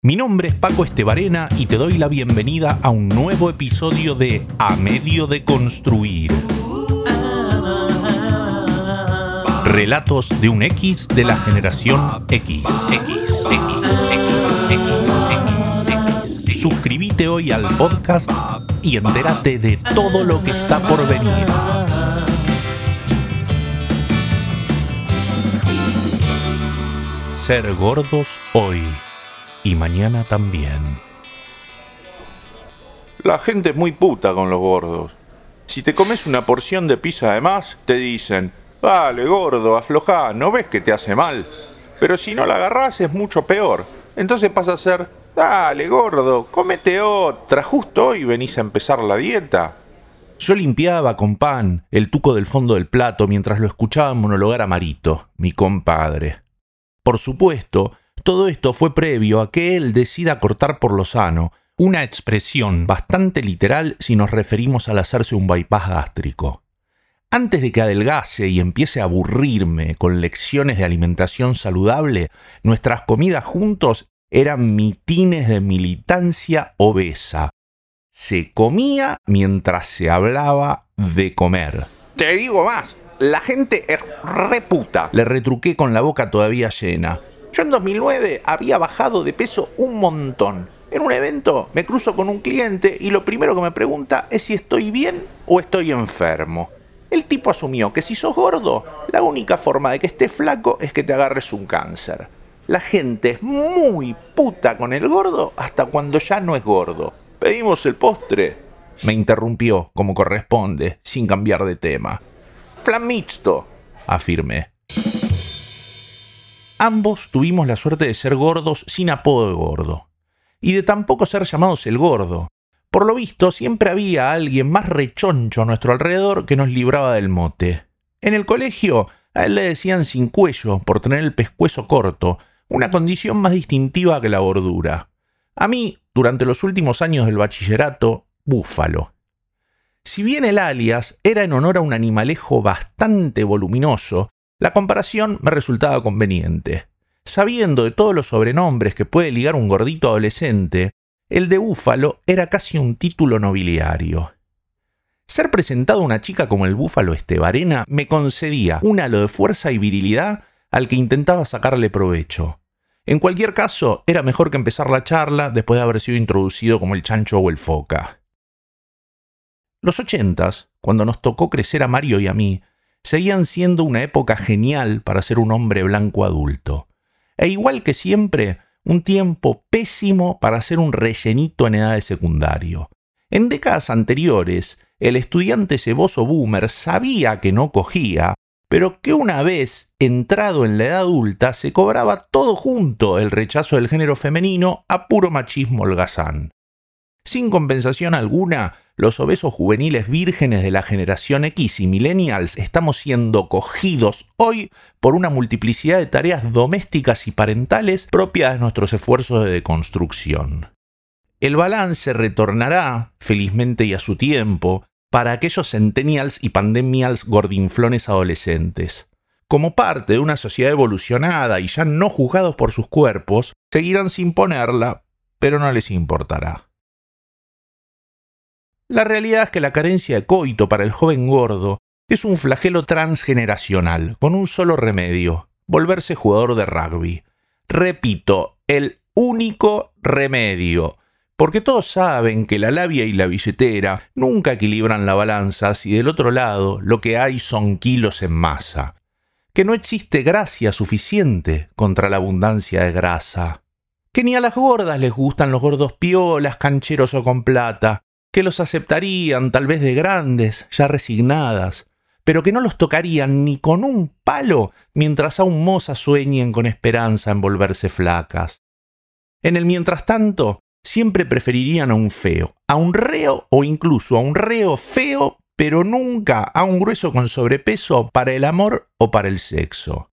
Mi nombre es Paco Estebarena y te doy la bienvenida a un nuevo episodio de A Medio de Construir. Relatos de un X de la generación X. X, X, Suscríbete hoy al podcast y entérate de todo lo que está por venir. Ser gordos hoy y mañana también. La gente es muy puta con los gordos. Si te comes una porción de pizza de más, te dicen, vale gordo, aflojá, no ves que te hace mal. Pero si no la agarrás es mucho peor. Entonces pasa a ser, dale gordo, cómete otra, justo hoy venís a empezar la dieta. Yo limpiaba con pan el tuco del fondo del plato mientras lo escuchaba monologar a Marito, mi compadre. Por supuesto, todo esto fue previo a que él decida cortar por lo sano, una expresión bastante literal si nos referimos al hacerse un bypass gástrico. Antes de que adelgase y empiece a aburrirme con lecciones de alimentación saludable, nuestras comidas juntos eran mitines de militancia obesa. Se comía mientras se hablaba de comer. Te digo más, la gente es reputa. Le retruqué con la boca todavía llena. Yo en 2009 había bajado de peso un montón. En un evento me cruzo con un cliente y lo primero que me pregunta es si estoy bien o estoy enfermo. El tipo asumió que si sos gordo, la única forma de que estés flaco es que te agarres un cáncer. La gente es muy puta con el gordo hasta cuando ya no es gordo. Pedimos el postre. Me interrumpió, como corresponde, sin cambiar de tema. Flan mixto, afirmé. Ambos tuvimos la suerte de ser gordos sin apodo de gordo, y de tampoco ser llamados el gordo. Por lo visto, siempre había alguien más rechoncho a nuestro alrededor que nos libraba del mote. En el colegio, a él le decían sin cuello por tener el pescuezo corto, una condición más distintiva que la gordura. A mí, durante los últimos años del bachillerato, búfalo. Si bien el alias era en honor a un animalejo bastante voluminoso, la comparación me resultaba conveniente. Sabiendo de todos los sobrenombres que puede ligar un gordito adolescente, el de Búfalo era casi un título nobiliario. Ser presentado a una chica como el Búfalo Estebarena me concedía un halo de fuerza y virilidad al que intentaba sacarle provecho. En cualquier caso, era mejor que empezar la charla después de haber sido introducido como el chancho o el foca. Los ochentas, cuando nos tocó crecer a Mario y a mí, seguían siendo una época genial para ser un hombre blanco adulto. E igual que siempre, un tiempo pésimo para ser un rellenito en edad de secundario. En décadas anteriores, el estudiante ceboso boomer sabía que no cogía, pero que una vez entrado en la edad adulta se cobraba todo junto el rechazo del género femenino a puro machismo holgazán. Sin compensación alguna, los obesos juveniles vírgenes de la generación X y millennials estamos siendo cogidos hoy por una multiplicidad de tareas domésticas y parentales propias de nuestros esfuerzos de deconstrucción. El balance retornará, felizmente y a su tiempo, para aquellos centennials y pandemials gordinflones adolescentes. Como parte de una sociedad evolucionada y ya no juzgados por sus cuerpos, seguirán sin ponerla, pero no les importará. La realidad es que la carencia de coito para el joven gordo es un flagelo transgeneracional, con un solo remedio, volverse jugador de rugby. Repito, el único remedio, porque todos saben que la labia y la billetera nunca equilibran la balanza si del otro lado lo que hay son kilos en masa, que no existe gracia suficiente contra la abundancia de grasa, que ni a las gordas les gustan los gordos piolas, cancheros o con plata, que los aceptarían tal vez de grandes, ya resignadas, pero que no los tocarían ni con un palo mientras aún mozas sueñen con esperanza en volverse flacas. En el mientras tanto, siempre preferirían a un feo, a un reo o incluso a un reo feo, pero nunca a un grueso con sobrepeso para el amor o para el sexo.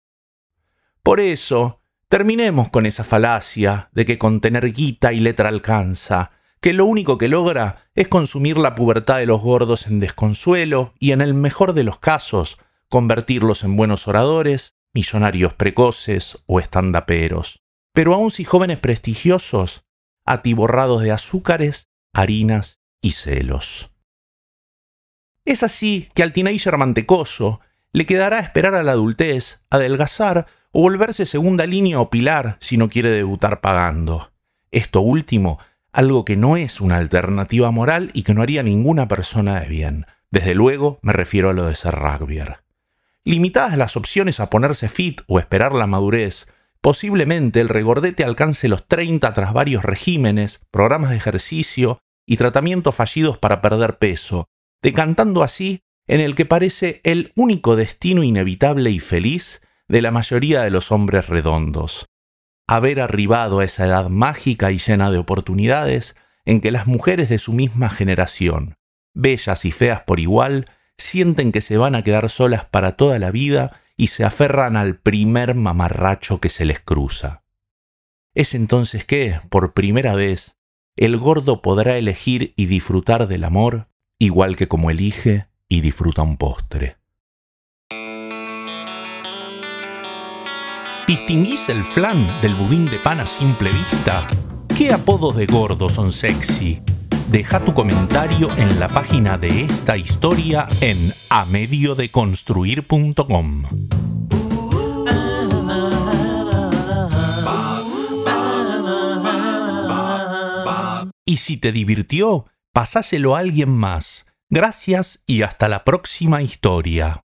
Por eso, terminemos con esa falacia de que con tener guita y letra alcanza, que lo único que logra es consumir la pubertad de los gordos en desconsuelo y en el mejor de los casos, convertirlos en buenos oradores, millonarios precoces o estandaperos. pero aun si jóvenes prestigiosos, atiborrados de azúcares, harinas y celos. Es así que al teenager mantecoso le quedará esperar a la adultez, adelgazar o volverse segunda línea o pilar si no quiere debutar pagando. Esto último, algo que no es una alternativa moral y que no haría ninguna persona de bien. Desde luego me refiero a lo de ser rugbyer. Limitadas las opciones a ponerse fit o esperar la madurez, posiblemente el regordete alcance los 30 tras varios regímenes, programas de ejercicio y tratamientos fallidos para perder peso, decantando así en el que parece el único destino inevitable y feliz de la mayoría de los hombres redondos. Haber arribado a esa edad mágica y llena de oportunidades en que las mujeres de su misma generación, bellas y feas por igual, sienten que se van a quedar solas para toda la vida y se aferran al primer mamarracho que se les cruza. Es entonces que, por primera vez, el gordo podrá elegir y disfrutar del amor igual que como elige y disfruta un postre. ¿Distinguís el flan del budín de pan a simple vista? ¿Qué apodos de gordo son sexy? Deja tu comentario en la página de esta historia en amediodeconstruir.com. Y si te divirtió, pasáselo a alguien más. Gracias y hasta la próxima historia.